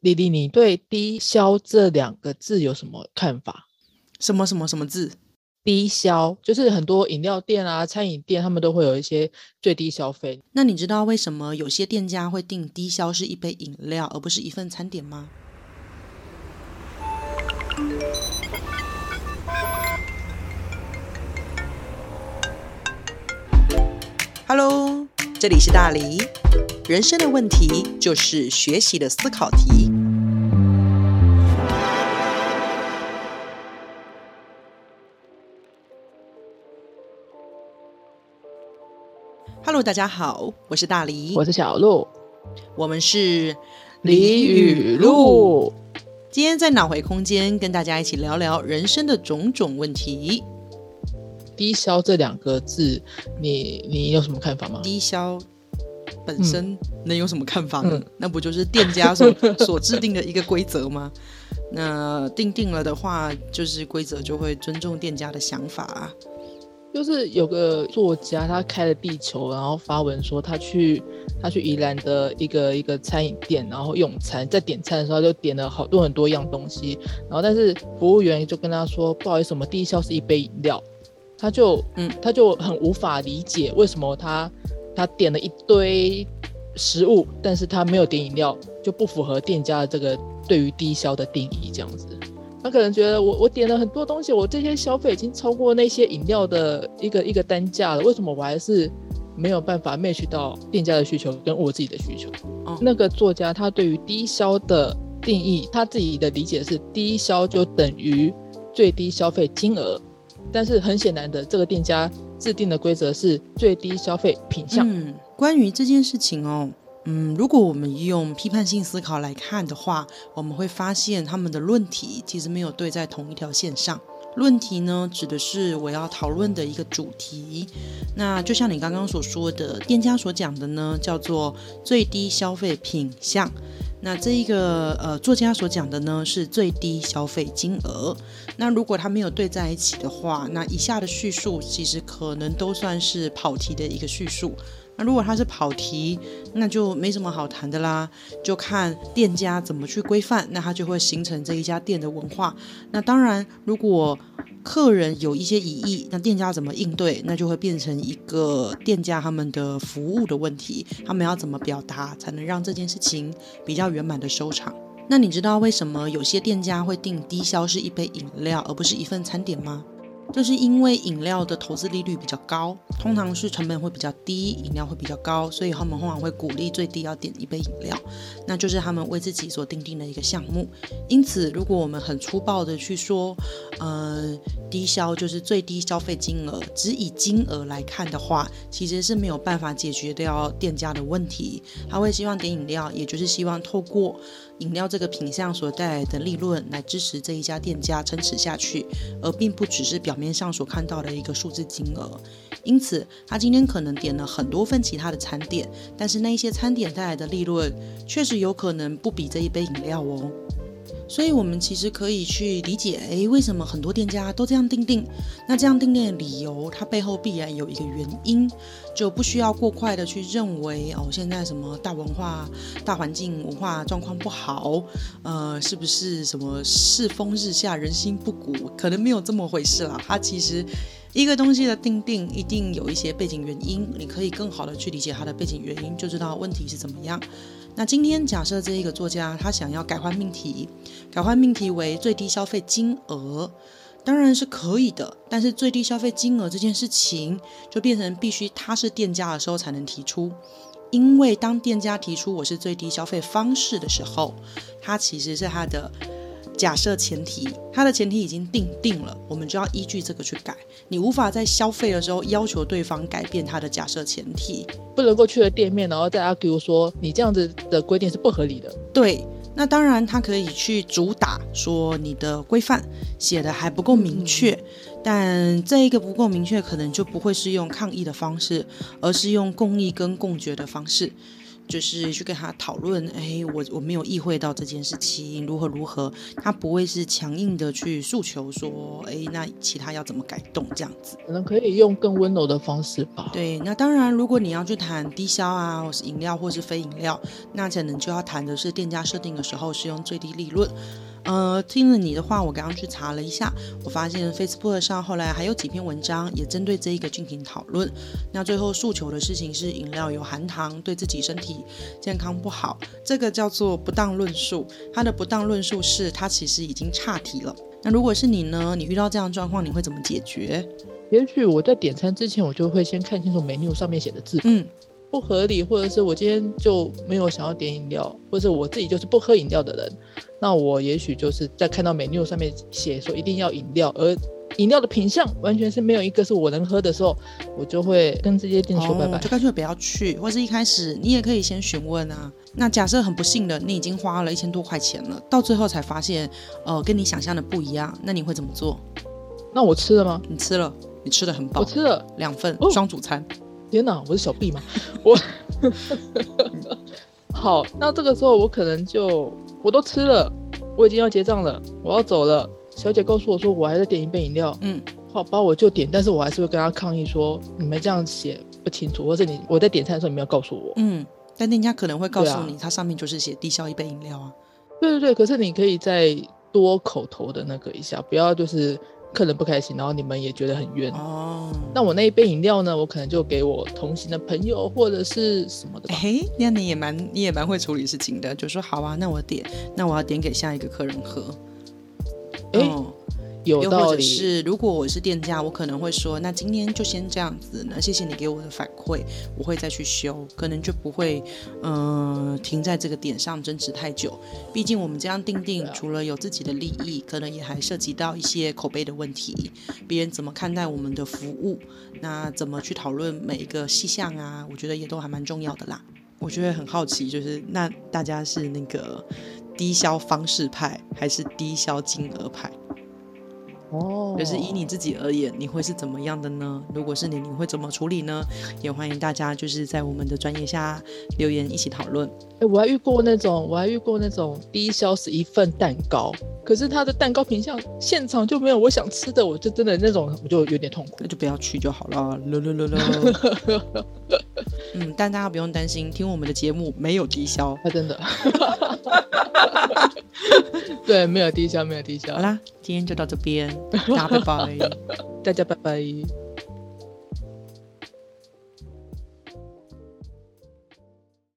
丽丽，你对低消这两个字有什么看法？什么什么什么字？低消就是很多饮料店啊、餐饮店，他们都会有一些最低消费。那你知道为什么有些店家会定低消是一杯饮料，而不是一份餐点吗？Hello，这里是大黎。人生的问题就是学习的思考题。Hello，大家好，我是大黎，我是小鹿，我们是李雨露。今天在脑回空间跟大家一起聊聊人生的种种问题。低消这两个字，你你有什么看法吗？低消本身能有什么看法呢？那不就是店家所 所制定的一个规则吗？那定定了的话，就是规则就会尊重店家的想法啊。就是有个作家，他开了地球，然后发文说他去他去宜兰的一个一个餐饮店，然后用餐，在点餐的时候就点了好多很多样东西，然后但是服务员就跟他说不好意思，我们低消是一杯饮料，他就嗯他就很无法理解为什么他他点了一堆食物，但是他没有点饮料，就不符合店家的这个对于低消的定义这样子。他可能觉得我我点了很多东西，我这些消费已经超过那些饮料的一个一个单价了，为什么我还是没有办法 match 到店家的需求跟我自己的需求？哦，那个作家他对于低消的定义，他自己的理解是低消就等于最低消费金额，但是很显然的，这个店家制定的规则是最低消费品项。嗯，关于这件事情哦。嗯，如果我们用批判性思考来看的话，我们会发现他们的论题其实没有对在同一条线上。论题呢，指的是我要讨论的一个主题。那就像你刚刚所说的，店家所讲的呢，叫做最低消费品项。那这一个呃作家所讲的呢，是最低消费金额。那如果他没有对在一起的话，那以下的叙述其实可能都算是跑题的一个叙述。那如果他是跑题，那就没什么好谈的啦，就看店家怎么去规范，那他就会形成这一家店的文化。那当然，如果客人有一些疑义，那店家怎么应对，那就会变成一个店家他们的服务的问题，他们要怎么表达才能让这件事情比较圆满的收场？那你知道为什么有些店家会定低消是一杯饮料，而不是一份餐点吗？就是因为饮料的投资利率比较高，通常是成本会比较低，饮料会比较高，所以他们通常会鼓励最低要点一杯饮料，那就是他们为自己所定定的一个项目。因此，如果我们很粗暴的去说，呃，低消就是最低消费金额，只以金额来看的话，其实是没有办法解决掉店家的问题。他会希望点饮料，也就是希望透过。饮料这个品相所带来的利润来支持这一家店家撑持下去，而并不只是表面上所看到的一个数字金额。因此，他今天可能点了很多份其他的餐点，但是那一些餐点带来的利润确实有可能不比这一杯饮料哦。所以，我们其实可以去理解，诶，为什么很多店家都这样定定？那这样定定的理由，它背后必然有一个原因，就不需要过快的去认为，哦，现在什么大文化、大环境文化状况不好，呃，是不是什么世风日下、人心不古？可能没有这么回事啦。它其实一个东西的定定，一定有一些背景原因，你可以更好的去理解它的背景原因，就知道问题是怎么样。那今天假设这一个作家他想要改换命题，改换命题为最低消费金额，当然是可以的。但是最低消费金额这件事情就变成必须他是店家的时候才能提出，因为当店家提出我是最低消费方式的时候，他其实是他的。假设前提，它的前提已经定定了，我们就要依据这个去改。你无法在消费的时候要求对方改变他的假设前提，不能够去了店面，然后再 argue 说你这样子的规定是不合理的。对，那当然他可以去主打说你的规范写的还不够明确，但这一个不够明确，可能就不会是用抗议的方式，而是用共议跟共决的方式。就是去跟他讨论，哎，我我没有意会到这件事情如何如何，他不会是强硬的去诉求说，哎，那其他要怎么改动这样子，可能可以用更温柔的方式吧。对，那当然，如果你要去谈低消啊，或是饮料或是非饮料，那可能就要谈的是店家设定的时候是用最低利润。呃，听了你的话，我刚刚去查了一下，我发现 Facebook 上后来还有几篇文章也针对这一个进行讨论。那最后诉求的事情是饮料有含糖，对自己身体健康不好，这个叫做不当论述。它的不当论述是它其实已经岔题了。那如果是你呢？你遇到这样状况，你会怎么解决？也许我在点餐之前，我就会先看清楚 menu 上面写的字，嗯，不合理，或者是我今天就没有想要点饮料，或者我自己就是不喝饮料的人。那我也许就是在看到 menu 上面写说一定要饮料，而饮料的品相完全是没有一个是我能喝的时候，我就会跟这些店说拜拜，就干脆不要去，或是一开始你也可以先询问啊。那假设很不幸的，你已经花了一千多块钱了，到最后才发现，呃，跟你想象的不一样，那你会怎么做？那我吃了吗？你吃了，你吃的很饱，我吃了两份双主餐。天哪，我是小 B 吗？我好，那这个时候我可能就。我都吃了，我已经要结账了，我要走了。小姐告诉我说，我还在点一杯饮料。嗯，好吧，我就点，但是我还是会跟他抗议说，你们这样写不清楚，或者你我在点餐的时候你没有告诉我。嗯，但店家可能会告诉你，它上面就是写低消一杯饮料啊。对对对，可是你可以再多口头的那个一下，不要就是。客人不开心，然后你们也觉得很冤哦。那我那一杯饮料呢？我可能就给我同行的朋友或者是什么的。嘿，那你也蛮你也蛮会处理事情的，就说好啊，那我点，那我要点给下一个客人喝。哎。有又或者是，如果我是店家，我可能会说，那今天就先这样子，那谢谢你给我的反馈，我会再去修，可能就不会，嗯，停在这个点上争执太久。毕竟我们这样定定，除了有自己的利益，可能也还涉及到一些口碑的问题，别人怎么看待我们的服务，那怎么去讨论每一个细项啊？我觉得也都还蛮重要的啦。我觉得很好奇，就是那大家是那个低消方式派，还是低消金额派？哦，就是以你自己而言，你会是怎么样的呢？如果是你，你会怎么处理呢？也欢迎大家就是在我们的专业下留言一起讨论。哎，我还遇过那种，我还遇过那种低消是一份蛋糕，可是他的蛋糕品相现场就没有我想吃的，我就真的那种我就有点痛苦，那就不要去就好了。了了了了。嗯，但大家不用担心，听我们的节目没有低消，他真的。对，没有低消，没有低消。好啦，今天就到这边，大家拜拜，大家拜拜。